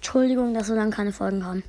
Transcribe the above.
Entschuldigung, dass so lange keine Folgen kamen.